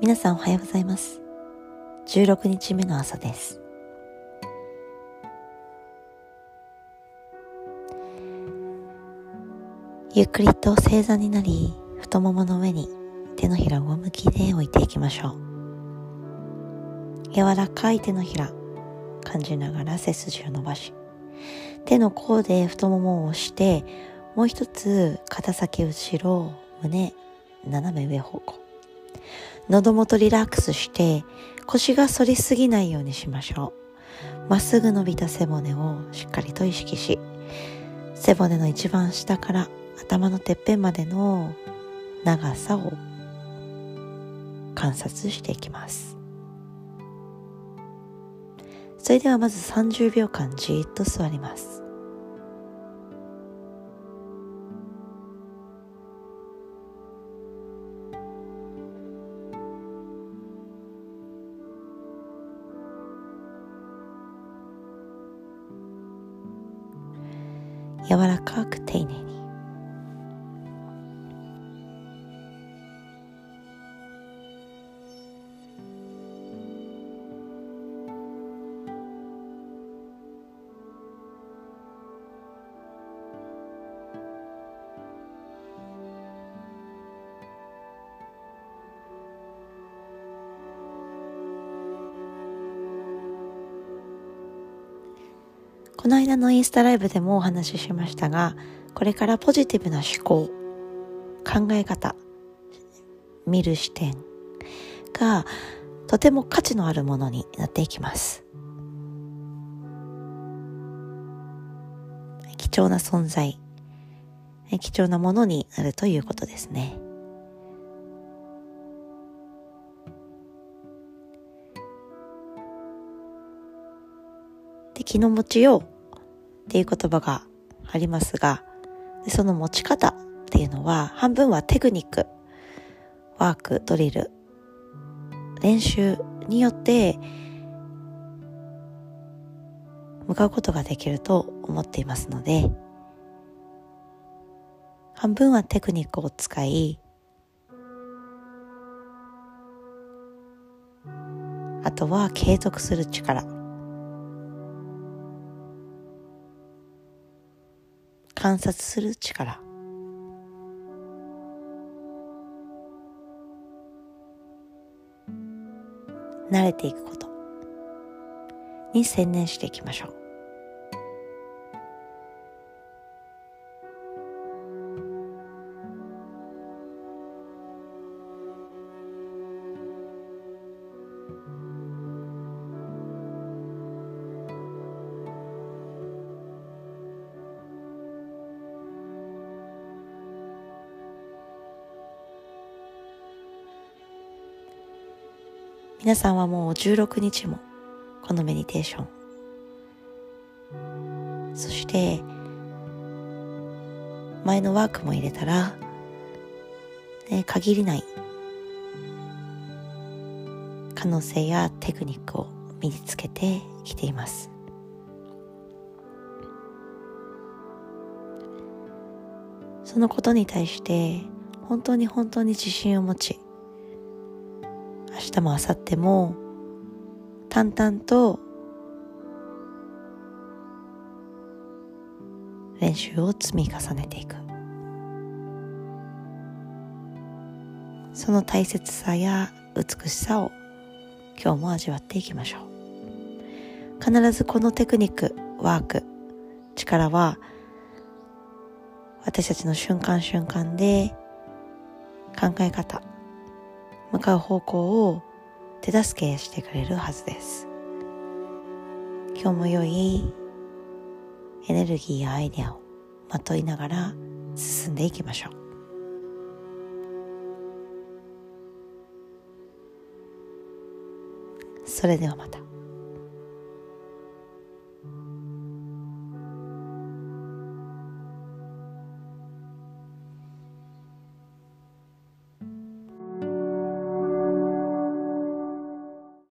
皆さんおはようございます。16日目の朝です。ゆっくりと正座になり太ももの上に手のひらを向きで置いていきましょう。柔らかい手のひら感じながら背筋を伸ばし手の甲で太ももを押してもう一つ肩先後ろ胸斜め上方向。喉元リラックスして腰が反りすぎないようにしましょう。まっすぐ伸びた背骨をしっかりと意識し、背骨の一番下から頭のてっぺんまでの長さを観察していきます。それではまず30秒間じっと座ります。柔らかく丁寧に。この間のインスタライブでもお話ししましたが、これからポジティブな思考、考え方、見る視点がとても価値のあるものになっていきます。貴重な存在、貴重なものになるということですね。気の持ちようっていう言葉がありますが、その持ち方っていうのは半分はテクニック、ワーク、ドリル、練習によって向かうことができると思っていますので、半分はテクニックを使い、あとは継続する力。観察する力。慣れていくことに専念していきましょう。皆さんはもう16日もこのメディテーション。そして前のワークも入れたら、ね、限りない可能性やテクニックを身につけてきています。そのことに対して本当に本当に自信を持ち明日も明後日も淡々と練習を積み重ねていく。その大切さや美しさを今日も味わっていきましょう。必ずこのテクニックワーク力は私たちの瞬間瞬間で考え方向かう方向を手助けしてくれるはずです今日も良いエネルギーやアイデアをまといながら進んでいきましょうそれではまた。